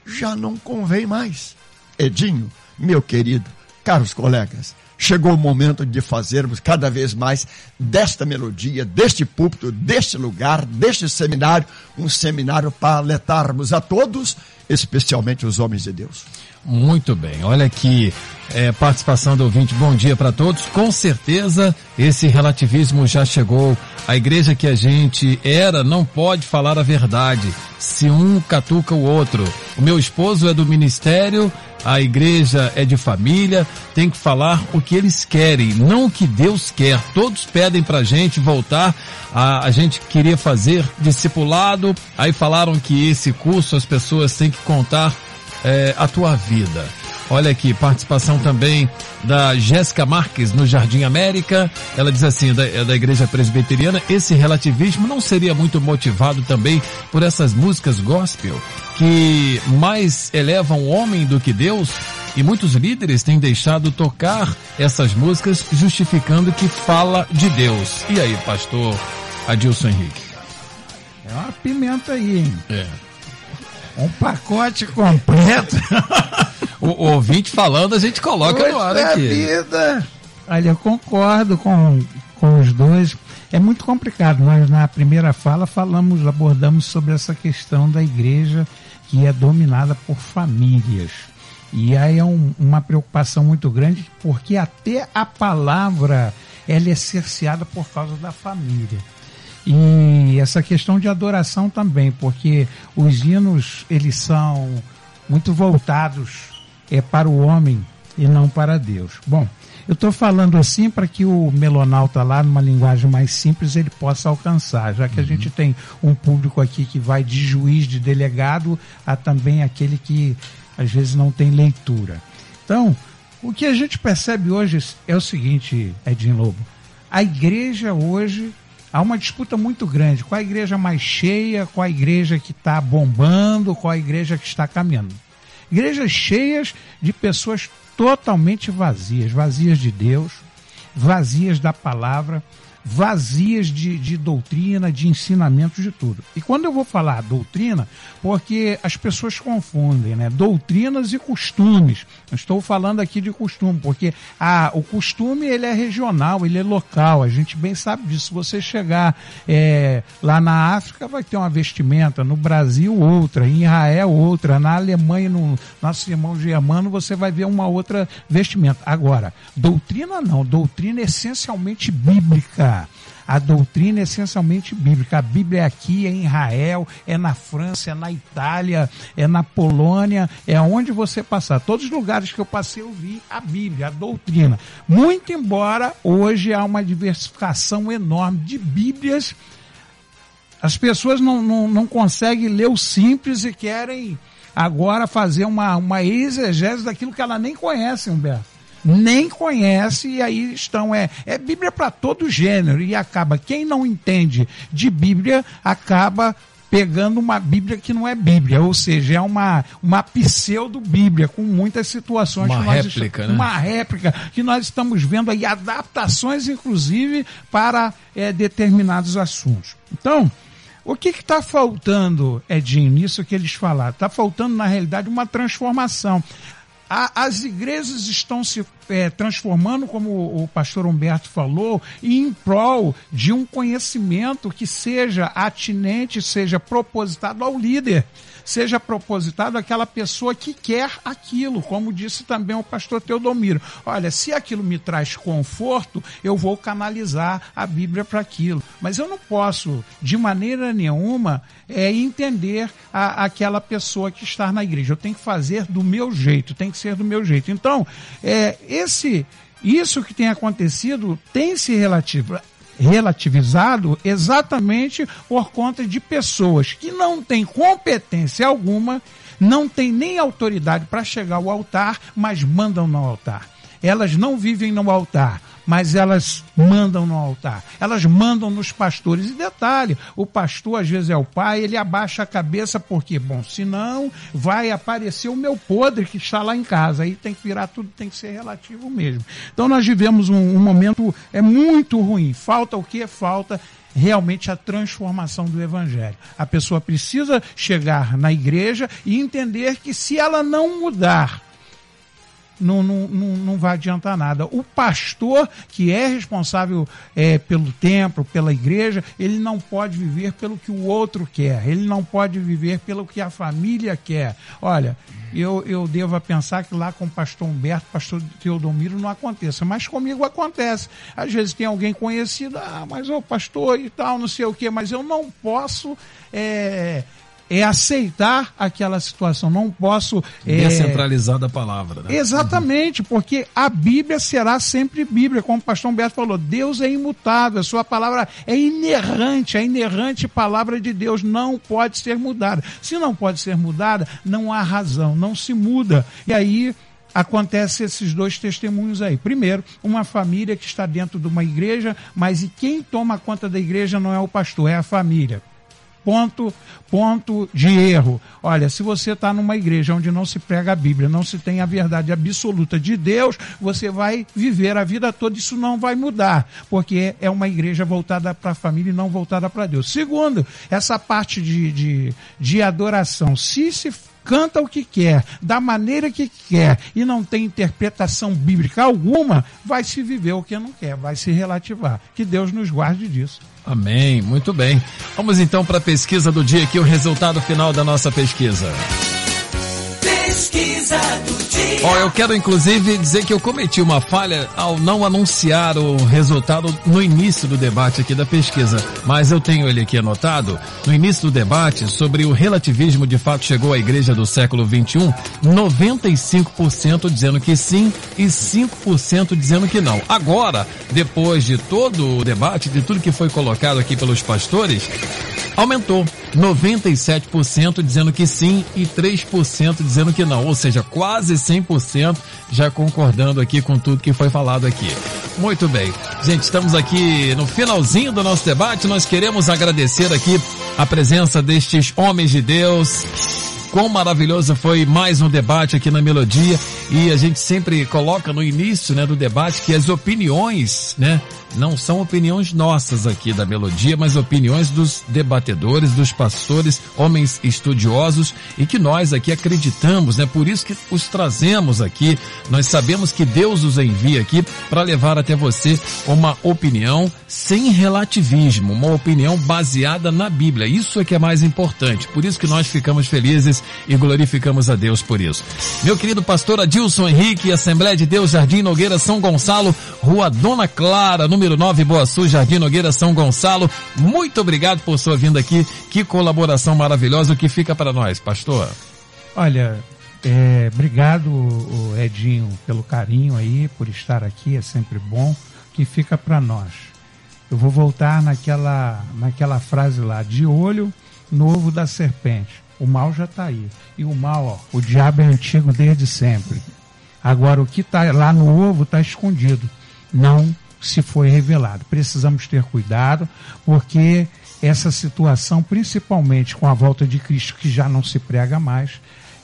já não convém mais. Edinho, meu querido, caros colegas, chegou o momento de fazermos cada vez mais desta melodia, deste púlpito, deste lugar, deste seminário, um seminário para alertarmos a todos, especialmente os homens de Deus. Muito bem, olha aqui, é, participação do ouvinte, bom dia para todos. Com certeza esse relativismo já chegou. A igreja que a gente era não pode falar a verdade se um catuca o outro. O meu esposo é do ministério, a igreja é de família, tem que falar o que eles querem, não o que Deus quer. Todos pedem pra gente voltar, a, a gente queria fazer discipulado, aí falaram que esse curso as pessoas têm que contar é, a tua vida. Olha aqui, participação também da Jéssica Marques no Jardim América. Ela diz assim, da, é da Igreja Presbiteriana, esse relativismo não seria muito motivado também por essas músicas gospel que mais elevam o homem do que Deus? E muitos líderes têm deixado tocar essas músicas justificando que fala de Deus. E aí, pastor Adilson Henrique? É uma pimenta aí, hein? É. Um pacote completo. o, o, ouvinte falando, a gente coloca Poxa no ar aqui. vida! Olha, eu concordo com, com os dois. É muito complicado. Nós na primeira fala falamos, abordamos sobre essa questão da igreja que é dominada por famílias. E aí é um, uma preocupação muito grande, porque até a palavra ela é cerceada por causa da família. E essa questão de adoração também, porque os hinos eles são muito voltados é para o homem e não para Deus. Bom, eu estou falando assim para que o melonauta lá, numa linguagem mais simples, ele possa alcançar, já que uhum. a gente tem um público aqui que vai de juiz, de delegado, a também aquele que às vezes não tem leitura. Então, o que a gente percebe hoje é o seguinte, Edinho Lobo. A igreja hoje há uma disputa muito grande. Qual a igreja mais cheia, qual a igreja que está bombando, qual a igreja que está caminhando. Igrejas cheias de pessoas totalmente vazias, vazias de Deus, vazias da palavra, vazias de, de doutrina, de ensinamento, de tudo. E quando eu vou falar doutrina, porque as pessoas confundem, né? Doutrinas e costumes. Eu estou falando aqui de costume, porque ah, o costume ele é regional, ele é local. A gente bem sabe disso. Se você chegar é, lá na África, vai ter uma vestimenta, no Brasil outra, em Israel outra, na Alemanha, no nosso irmão germano, você vai ver uma outra vestimenta. Agora, doutrina não, doutrina é essencialmente bíblica A doutrina é essencialmente bíblica. A Bíblia é aqui, é em Israel, é na França, é na Itália, é na Polônia, é onde você passar. Todos os lugares que eu passei eu vi a Bíblia, a doutrina. Muito embora hoje há uma diversificação enorme de Bíblias, as pessoas não, não, não conseguem ler o simples e querem agora fazer uma, uma exegese daquilo que ela nem conhece, Humberto nem conhece e aí estão é é Bíblia para todo gênero e acaba quem não entende de Bíblia acaba pegando uma Bíblia que não é Bíblia, ou seja, é uma, uma pseudo-Bíblia, com muitas situações. Uma réplica, né? Uma réplica, que nós estamos vendo aí adaptações, inclusive, para é, determinados assuntos. Então, o que está faltando, Edinho, nisso que eles falaram? Está faltando, na realidade, uma transformação. As igrejas estão se é, transformando, como o pastor Humberto falou, em prol de um conhecimento que seja atinente, seja propositado ao líder seja propositado àquela pessoa que quer aquilo, como disse também o pastor Teodomiro. Olha, se aquilo me traz conforto, eu vou canalizar a Bíblia para aquilo. Mas eu não posso, de maneira nenhuma, é, entender a, aquela pessoa que está na igreja. Eu tenho que fazer do meu jeito, tem que ser do meu jeito. Então, é, esse isso que tem acontecido tem se relativo, relativizado exatamente por conta de pessoas que não têm competência alguma, não têm nem autoridade para chegar ao altar, mas mandam no altar. Elas não vivem no altar, mas elas mandam no altar, elas mandam nos pastores. E detalhe, o pastor às vezes é o pai, ele abaixa a cabeça porque, bom, senão vai aparecer o meu podre que está lá em casa. Aí tem que virar tudo, tem que ser relativo mesmo. Então nós vivemos um, um momento é muito ruim. Falta o que? Falta realmente a transformação do evangelho. A pessoa precisa chegar na igreja e entender que se ela não mudar, não, não, não, não vai adiantar nada. O pastor, que é responsável é, pelo templo, pela igreja, ele não pode viver pelo que o outro quer, ele não pode viver pelo que a família quer. Olha, eu, eu devo pensar que lá com o pastor Humberto, pastor Teodomiro, não aconteça, mas comigo acontece. Às vezes tem alguém conhecido, ah, mas o pastor e tal, não sei o quê, mas eu não posso. É, é aceitar aquela situação. Não posso. É... Descentralizar da palavra. Né? Exatamente, porque a Bíblia será sempre Bíblia, como o pastor Humberto falou. Deus é imutável, a sua palavra é inerrante, a inerrante palavra de Deus não pode ser mudada. Se não pode ser mudada, não há razão, não se muda. E aí acontece esses dois testemunhos aí. Primeiro, uma família que está dentro de uma igreja, mas e quem toma conta da igreja não é o pastor, é a família ponto, ponto de erro. Olha, se você está numa igreja onde não se prega a Bíblia, não se tem a verdade absoluta de Deus, você vai viver a vida toda, isso não vai mudar, porque é uma igreja voltada para a família e não voltada para Deus. Segundo, essa parte de, de, de adoração, se se canta o que quer, da maneira que quer e não tem interpretação bíblica alguma, vai se viver o que não quer, vai se relativar. Que Deus nos guarde disso. Amém, muito bem. Vamos então para a pesquisa do dia aqui, o resultado final da nossa pesquisa. Pesquisa do dia. Ó, eu quero inclusive dizer que eu cometi uma falha ao não anunciar o resultado no início do debate aqui da pesquisa, mas eu tenho ele aqui anotado. No início do debate sobre o relativismo de fato chegou à igreja do século 21, 95% dizendo que sim e 5% dizendo que não. Agora, depois de todo o debate, de tudo que foi colocado aqui pelos pastores, aumentou 97% dizendo que sim e 3% dizendo que não, ou seja, quase 100% já concordando aqui com tudo que foi falado aqui. Muito bem. Gente, estamos aqui no finalzinho do nosso debate. Nós queremos agradecer aqui a presença destes homens de Deus. Quão maravilhoso foi mais um debate aqui na Melodia e a gente sempre coloca no início, né, do debate que as opiniões, né, não são opiniões nossas aqui da melodia, mas opiniões dos debatedores, dos pastores, homens estudiosos e que nós aqui acreditamos, né? Por isso que os trazemos aqui. Nós sabemos que Deus os envia aqui para levar até você uma opinião sem relativismo, uma opinião baseada na Bíblia. Isso é que é mais importante. Por isso que nós ficamos felizes e glorificamos a Deus por isso. Meu querido pastor Adil Adilson Henrique, Assembleia de Deus, Jardim Nogueira, São Gonçalo, Rua Dona Clara, número 9, Boa Sul, Jardim Nogueira, São Gonçalo. Muito obrigado por sua vinda aqui. Que colaboração maravilhosa. O que fica para nós, pastor? Olha, é, obrigado, Edinho, pelo carinho aí, por estar aqui, é sempre bom. Que fica para nós. Eu vou voltar naquela, naquela frase lá, de olho novo da serpente. O mal já está aí. E o mal, ó, o diabo é antigo desde sempre. Agora, o que está lá no ovo está escondido. Não se foi revelado. Precisamos ter cuidado, porque essa situação, principalmente com a volta de Cristo, que já não se prega mais,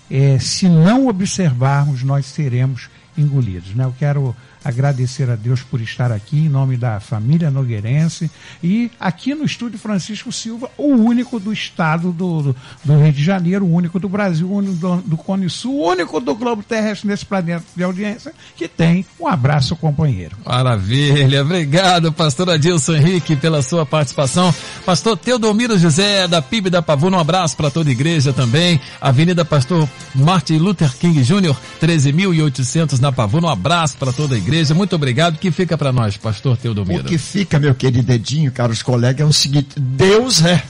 é, se não observarmos, nós seremos engolidos. Né? Eu quero agradecer a Deus por estar aqui em nome da família nogueirense e aqui no estúdio Francisco Silva, o único do estado do, do, do Rio de Janeiro, o único do Brasil, o único do, do Cone Sul, o único do globo terrestre nesse planeta de audiência que tem um abraço companheiro. Maravilha, obrigado pastor Adilson Henrique pela sua participação. Pastor Teodomiro José da PIB da Pavuna, um abraço para toda a igreja também. Avenida Pastor Martin Luther King Jr., 13.800 na Pavuna, um abraço para toda a igreja igreja. Muito obrigado. O que fica para nós, pastor Teodomiro? O que fica, meu querido dedinho, caros colegas, é o seguinte: Deus é.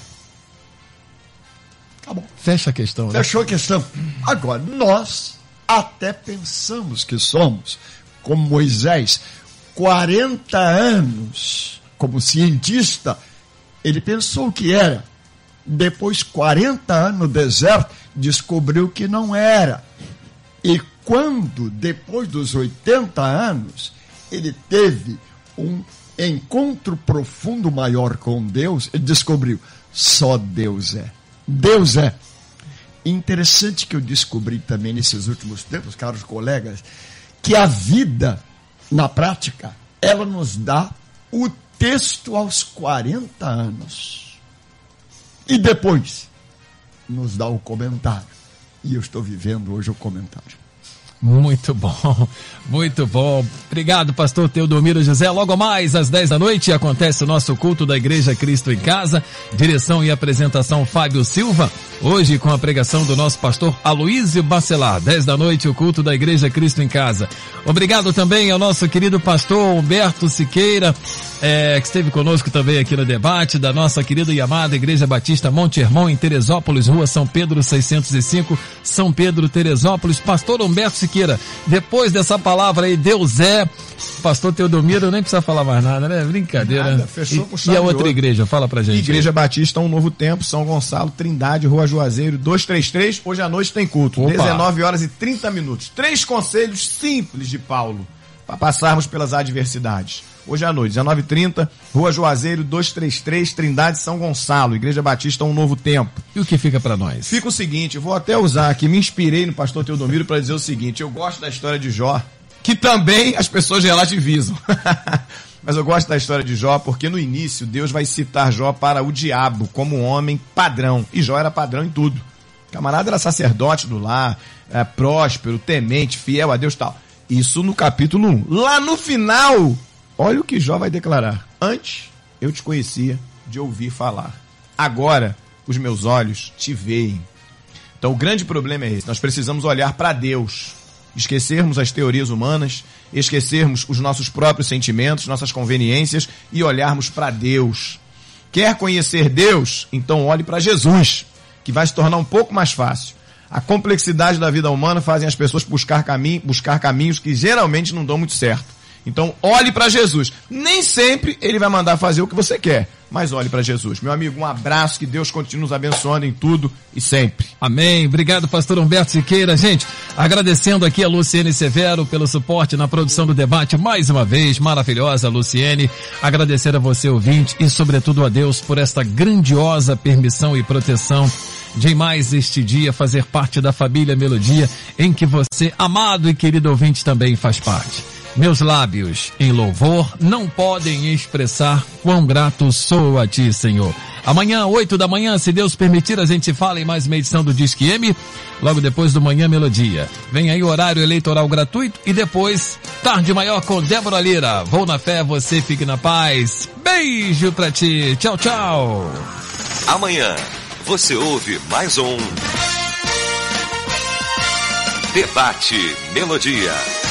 Tá bom. Fecha a questão. Né? Fechou a questão. Agora, nós até pensamos que somos, como Moisés, 40 anos como cientista, ele pensou que era. Depois, 40 anos no deserto, descobriu que não era. E quando, depois dos 80 anos, ele teve um encontro profundo maior com Deus, ele descobriu: só Deus é. Deus é. Interessante que eu descobri também nesses últimos tempos, caros colegas, que a vida, na prática, ela nos dá o texto aos 40 anos. E depois, nos dá o comentário. E eu estou vivendo hoje o comentário. Muito bom, muito bom. Obrigado, pastor Teodomiro José. Logo mais, às 10 da noite, acontece o nosso culto da Igreja Cristo em Casa. Direção e apresentação Fábio Silva. Hoje, com a pregação do nosso pastor Aloísio Bacelar. 10 da noite, o culto da Igreja Cristo em Casa. Obrigado também ao nosso querido pastor Humberto Siqueira, é, que esteve conosco também aqui no debate, da nossa querida e amada Igreja Batista Monte Hermão, em Teresópolis, Rua São Pedro 605, São Pedro, Teresópolis. Pastor Humberto Siqueira depois dessa palavra aí, Deus é, pastor Teodomiro, nem precisa falar mais nada, né? Brincadeira. Nada, fechou e, e a outra igreja, fala pra gente. Igreja aí. Batista, um novo tempo, São Gonçalo, Trindade, Rua Juazeiro, 233. Hoje à noite tem culto. Opa. 19 horas e 30 minutos. Três conselhos simples de Paulo para passarmos pelas adversidades hoje à noite, 19h30, Rua Juazeiro 233, Trindade São Gonçalo, Igreja Batista Um Novo Tempo. E o que fica para nós? Fica o seguinte, vou até usar aqui, me inspirei no pastor Teodomiro para dizer o seguinte, eu gosto da história de Jó, que também as pessoas relativizam. Mas eu gosto da história de Jó porque no início Deus vai citar Jó para o diabo como um homem padrão. E Jó era padrão em tudo. O camarada era sacerdote do lar, é, próspero, temente, fiel a Deus tal. Isso no capítulo 1. Lá no final, Olha o que Jó vai declarar. Antes eu te conhecia de ouvir falar. Agora os meus olhos te veem. Então o grande problema é esse. Nós precisamos olhar para Deus. Esquecermos as teorias humanas, esquecermos os nossos próprios sentimentos, nossas conveniências e olharmos para Deus. Quer conhecer Deus? Então olhe para Jesus, que vai se tornar um pouco mais fácil. A complexidade da vida humana fazem as pessoas buscar, caminho, buscar caminhos que geralmente não dão muito certo. Então, olhe para Jesus. Nem sempre ele vai mandar fazer o que você quer, mas olhe para Jesus. Meu amigo, um abraço, que Deus continue nos abençoando em tudo e sempre. Amém. Obrigado, pastor Humberto Siqueira. Gente, agradecendo aqui a Luciene Severo pelo suporte na produção do debate mais uma vez, maravilhosa Luciene. Agradecer a você, ouvinte, e sobretudo a Deus por esta grandiosa permissão e proteção de mais este dia fazer parte da família Melodia, em que você, amado e querido ouvinte, também faz parte. Meus lábios, em louvor, não podem expressar quão grato sou a ti, Senhor. Amanhã, 8 da manhã, se Deus permitir, a gente fala em mais uma edição do Disque M, logo depois do Manhã Melodia. Vem aí o horário eleitoral gratuito e depois, tarde maior com Débora Lira. Vou na fé, você fique na paz. Beijo pra ti. Tchau, tchau. Amanhã, você ouve mais um... Debate Melodia.